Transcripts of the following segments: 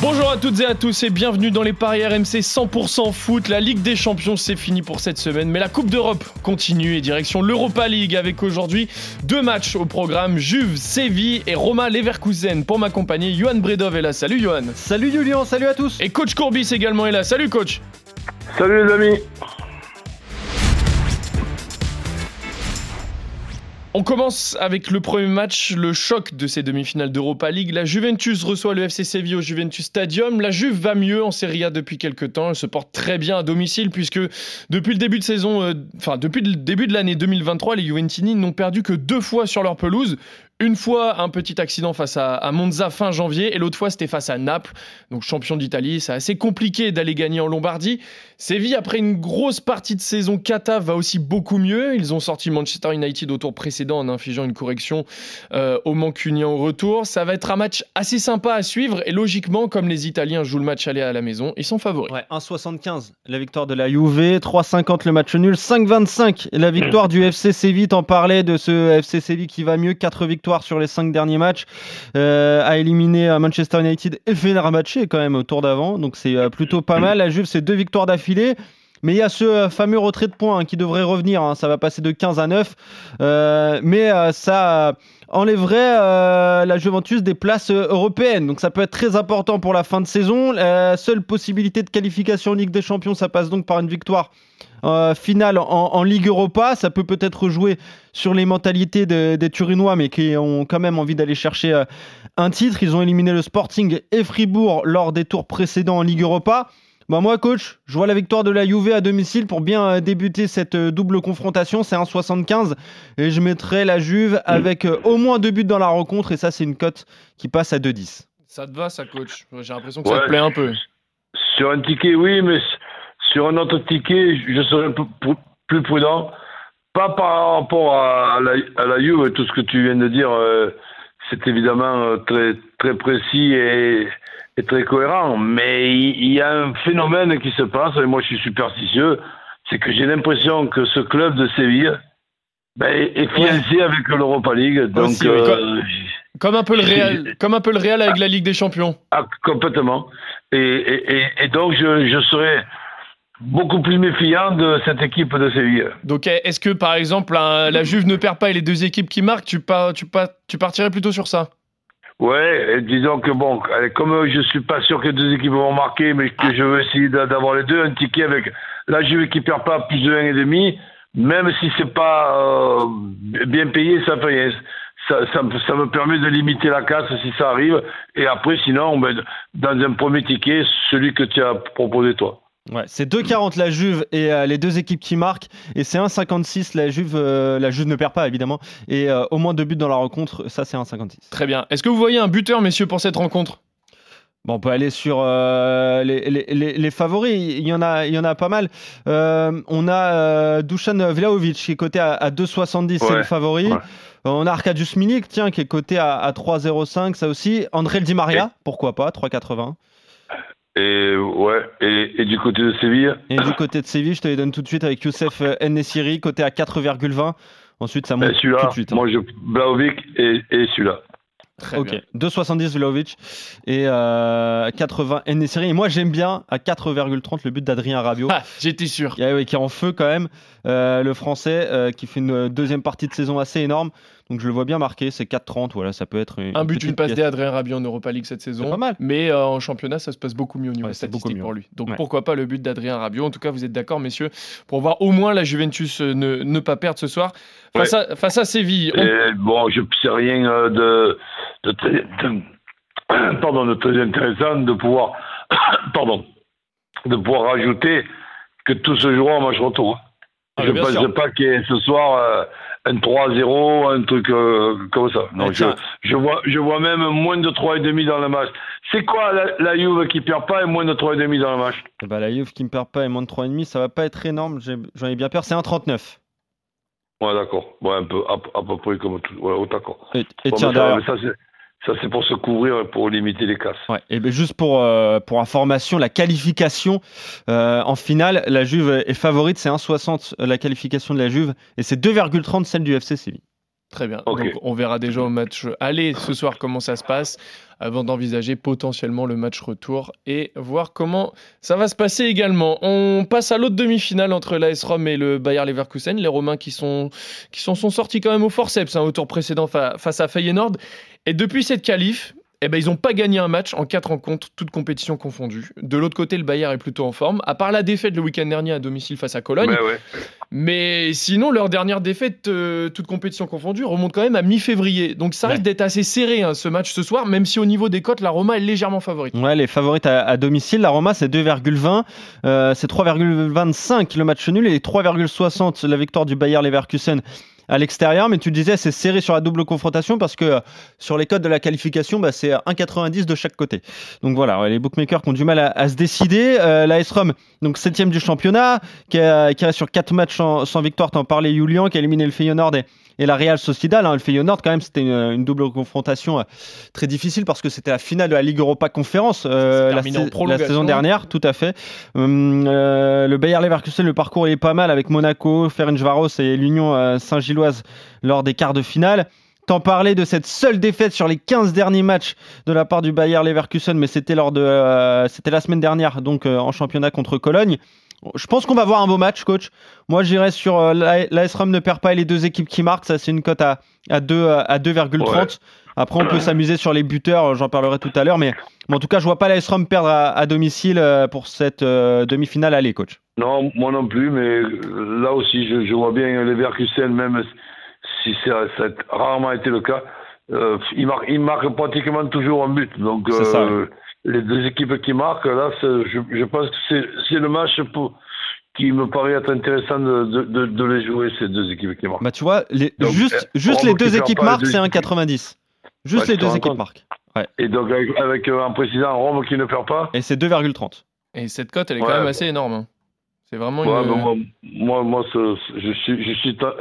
Bonjour à toutes et à tous et bienvenue dans les paris RMC 100% foot. La Ligue des Champions c'est fini pour cette semaine, mais la Coupe d'Europe continue et direction l'Europa League avec aujourd'hui deux matchs au programme Juve, Séville et Roma Leverkusen. Pour m'accompagner, Johan Bredov est là. Salut Johan. Salut Julien, salut à tous. Et coach Courbis également est là. Salut coach. Salut les amis. On commence avec le premier match, le choc de ces demi-finales d'Europa League. La Juventus reçoit le FC Séville au Juventus Stadium. La Juve va mieux en Serie A depuis quelques temps. Elle se porte très bien à domicile puisque depuis le début de saison, euh, enfin depuis le début de l'année 2023, les Juventini n'ont perdu que deux fois sur leur pelouse. Une fois un petit accident face à, Monza fin janvier et l'autre fois c'était face à Naples, donc champion d'Italie. C'est assez compliqué d'aller gagner en Lombardie. Séville, après une grosse partie de saison cata, va aussi beaucoup mieux. Ils ont sorti Manchester United au tour précédent en infligeant une correction euh, au Mancunien au retour. Ça va être un match assez sympa à suivre et logiquement, comme les Italiens jouent le match aller à la maison, ils sont favoris. Ouais, 1,75 la victoire de la Juve, 3,50 le match nul, 5,25 la victoire du FC Séville. T'en parlais de ce FC Séville qui va mieux, 4 victoires sur les cinq derniers matchs, euh, a éliminé euh, Manchester United et Fenerbahçe quand même au tour d'avant, donc c'est euh, plutôt pas mal. La Juve, c'est deux victoires d'affilée. Mais il y a ce fameux retrait de points hein, qui devrait revenir. Hein. ça va passer de 15 à 9. mais ça enlèverait la Juventus des places européennes. Donc ça peut être très important pour la fin de saison. La seule possibilité de qualification en Ligue des Champions, ça passe donc par une victoire euh, finale en, Ligue Europa. Ça peut peut-être jouer sur les mentalités des Turinois, mais qui ont quand même envie d'aller chercher euh, un titre. Ils ont éliminé le Sporting et Fribourg lors des tours précédents en Ligue Europa. Bah moi, coach, je vois la victoire de la Juve à domicile pour bien euh, débuter cette double confrontation. C'est 1,75 et je mettrai la Juve avec au moins deux buts dans la rencontre et ça, c'est une cote qui passe à 2,10. Ça te va, ça, coach? J'ai l'impression que ça te plaît un peu. Sur un ticket, oui, mais sur un autre ticket, je serais plus prudent. Pas par rapport à la, à la Juve, tout ce que tu viens de dire, euh, c'est évidemment euh, très, très précis et, très cohérent. Mais il y, a un phénomène qui se passe, et moi je suis superstitieux, c'est que j'ai l'impression que ce club de Séville ben, est fiancé avec l'Europa League. Donc, euh, comme, un peu le Real, comme un peu le Real avec la Ligue des Champions. Ah, complètement. Et, et, et donc je, je serais beaucoup plus méfiant de cette équipe de Séville. Donc est-ce que par exemple la Juve ne perd pas et les deux équipes qui marquent, tu, tu, tu partirais plutôt sur ça? Ouais, disons que bon, comme je suis pas sûr que deux équipes vont marquer, mais que je veux essayer d'avoir les deux, un ticket avec la Juve qui perd pas plus de 1,5, même si c'est pas euh, bien payé, ça fait ça, ça, ça, me permet de limiter la casse si ça arrive. Et après, sinon, ben, dans un premier ticket, celui que tu as proposé toi. Ouais, c'est 2,40 la Juve et euh, les deux équipes qui marquent. Et c'est 1,56 la Juve. Euh, la Juve ne perd pas, évidemment. Et euh, au moins deux buts dans la rencontre, ça c'est 1,56. Très bien. Est-ce que vous voyez un buteur, messieurs, pour cette rencontre? Bon, on peut aller sur les, les, les, favoris. Il y en a, il y en a pas mal. on a Dusan Vlaovic qui est coté à, 2,70, c'est le favori. On a Arkadiusz Milik, tiens, qui est coté à, à 3,05, ça aussi. André Di Maria, pourquoi pas, 3,80. Et ouais, et, du côté de Séville Et du côté de Séville, je te les donne tout de suite avec Youssef Nessiri, côté à 4,20. Ensuite, ça monte tout de suite. Hein. Moi, je Blaovic et, et celui-là. ok, 2,70 Vlaovic et 80 euh, Nessiri. Et moi, j'aime bien à 4,30 le but d'Adrien Rabiot. Ah, j'étais sûr. Qui, est en feu quand même. Euh, le français euh, qui fait une deuxième partie de saison assez énorme. Donc je le vois bien marqué, c'est 4-30, voilà, ça peut être un but, une passe d'Adrien Rabiot en Europa League cette saison. Pas mal. Mais euh, en championnat, ça se passe beaucoup mieux au niveau statistique pour lui. Donc pourquoi pas le but d'Adrien Rabiot En tout cas, vous êtes d'accord, messieurs, pour voir au moins la Juventus euh, ne, pas perdre ce soir face, à, face à Séville. Bon, je ne sais rien euh, de, de, pardon, de très intéressant de pouvoir, pardon, de pouvoir rajouter que tout se jouera en match retour. Ah, je ne pense pas qu'il y ait ce soir un 3-0, un truc euh, comme ça. Non, je, je, vois, je vois même moins de 3,5 dans le match. C'est quoi la, la, Juve qui perd pas et moins de 3,5 dans le match? Bah, La Juve qui ne perd pas et moins de 3,5, ça va pas être énorme. J'en ai, bien peur. C'est un 39. Ouais, d'accord. Ouais, un peu, à, peu près comme tout. Ouais, d'accord. Et, tiens, derrière, ça c'est pour se couvrir et pour limiter les casses. Ouais, et ben juste pour, euh, pour information, la qualification euh, en finale, la Juve est favorite, c'est 1,60 la qualification de la Juve et c'est 2,30 celle du FC Séville. Très bien. Donc, on verra déjà au match aller ce soir comment ça se passe avant d'envisager potentiellement le match retour et voir comment ça va se passer également. On passe à l'autre demi-finale entre l'AS Rome et le Bayer Leverkusen. Les Romains qui sont qui sont sortis quand même au forceps hein, au tour précédent fa- face à Feyenoord. Et depuis cette qualif, eh ben, ils n'ont pas gagné un match en quatre rencontres, toutes compétitions confondues. De l'autre côté, le Bayer est plutôt en forme, à part la défaite le week-end dernier à domicile face à Cologne. Ouais, ouais. Mais sinon, leur dernière défaite, euh, toute compétition confondue, remonte quand même à mi-février. Donc ça risque d'être assez serré hein, ce match ce soir, même si au niveau des cotes, la Roma est légèrement favorite. Ouais, les favorites à, à domicile, la Roma c'est 2,20, euh, c'est 3,25 le match nul et 3,60 la victoire du Bayer Leverkusen à l'extérieur. Mais tu disais c'est serré sur la double confrontation parce que euh, sur les codes de la qualification, bah, c'est 1,90 de chaque côté. Donc voilà, les bookmakers qui ont du mal à, se décider. Euh, la S Rome, donc septième du championnat, qui, reste sur quatre matchs sans, sans victoire. T'en parlais, Julian, qui a éliminé le Feyenoord et, et la Real Sociedad. hein. Le Feyenoord, quand même, c'était une, une double confrontation euh, très difficile parce que c'était la finale de la Ligue Europa Conférence euh, la, la saison dernière, tout à fait. Hum, euh, le Bayer Leverkusen, le parcours est pas mal avec Monaco, Ferencvaros et l'Union euh, Saint-Gilloise lors des quarts de finale. T'en parlais de cette seule défaite sur les 15 derniers matchs de la part du Bayer Leverkusen, mais c'était lors de, euh, c'était la semaine dernière, donc euh, en championnat contre Cologne. Je pense qu'on va voir un beau match, coach. Moi, j'irais sur euh, la- l'AS Rome ne perd pas et les deux équipes qui marquent. Ça, c'est une cote à, à 2 à 2,30. Ouais. Après, on peut s'amuser sur les buteurs. J'en parlerai tout à l'heure, mais, mais en tout cas, je vois pas l'AS Rome perdre à, à domicile euh, pour cette euh, demi-finale. Allez, coach. Non, moi non plus, mais euh, là aussi, je, je vois bien les Verkusen, même si ça, ça a rarement été le cas, euh, ils, marquent, ils marquent pratiquement toujours un but. Donc, ça, euh, les deux équipes qui marquent, là, je, je pense que c'est le match pour, qui me paraît être intéressant de, de, de, de les jouer, ces deux équipes qui marquent. Bah, tu vois, les- Donc, juste, euh, juste Rome les deux équipes marquent, c'est équipes. 1,90. Juste les deux équipes marquent. Et donc, avec, avec euh, en précisant Rome qui ne perd pas, Et c'est 2,30. Et cette cote, elle est Ouais. quand même assez énorme. hein. C'est vraiment ouais, une. moi, moi, je suis, je suis ta-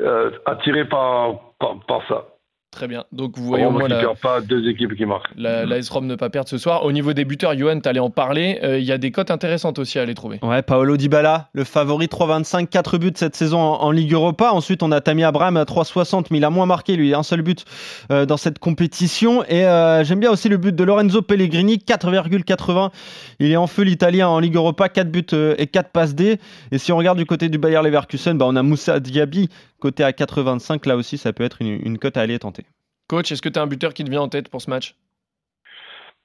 euh, attiré par, par, par ça. Très bien. Donc vous voyez au moins la, pas, deux équipes qui marquent. la, l'AS Rome ne pas perdre ce soir. Au niveau des buteurs, Johan, t'allais en parler. Euh, Il y a des cotes intéressantes aussi à aller trouver. Ouais, Paolo Dybala, le favori 3,25, 4 buts cette saison en, en Ligue Europa. Ensuite, on a Tammy Abraham à 3,60, mais il a moins marqué, lui, un seul but euh, dans cette compétition. Et euh, j'aime bien aussi le but de Lorenzo Pellegrini, 4,80. Il est en feu l'Italien en Ligue Europa, 4 buts euh, et 4 passes D. Et si on regarde du côté du Bayer Leverkusen, bah, on a Moussa Diaby, côté à 4,25. Là aussi, ça peut être une, une cote à aller tenter. Coach, est-ce que tu as un buteur qui te vient en tête pour ce match?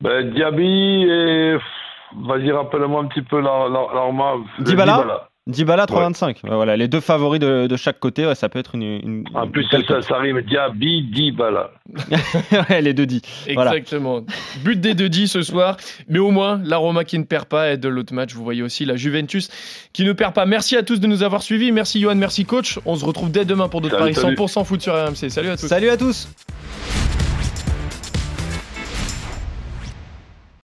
Ben, Diaby et. Vas-y, rappelle-moi un petit peu la, la. Dybala Dybala 3,25. Ouais, voilà, les deux favoris de, de chaque côté, ouais, ça peut être une. une- En une plus, belle ça, ça rime Diaby, Dybala. ouais, les deux dits. Voilà. Exactement. But des deux dits ce soir. Mais au moins, la Roma qui ne perd pas. Et de l'autre match, vous voyez aussi la Juventus qui ne perd pas. Merci à tous de nous avoir suivis. Merci Johan, merci coach. On se retrouve dès demain pour d'autres paris salut. 100% foot sur RMC. Salut à tous. Salut à tous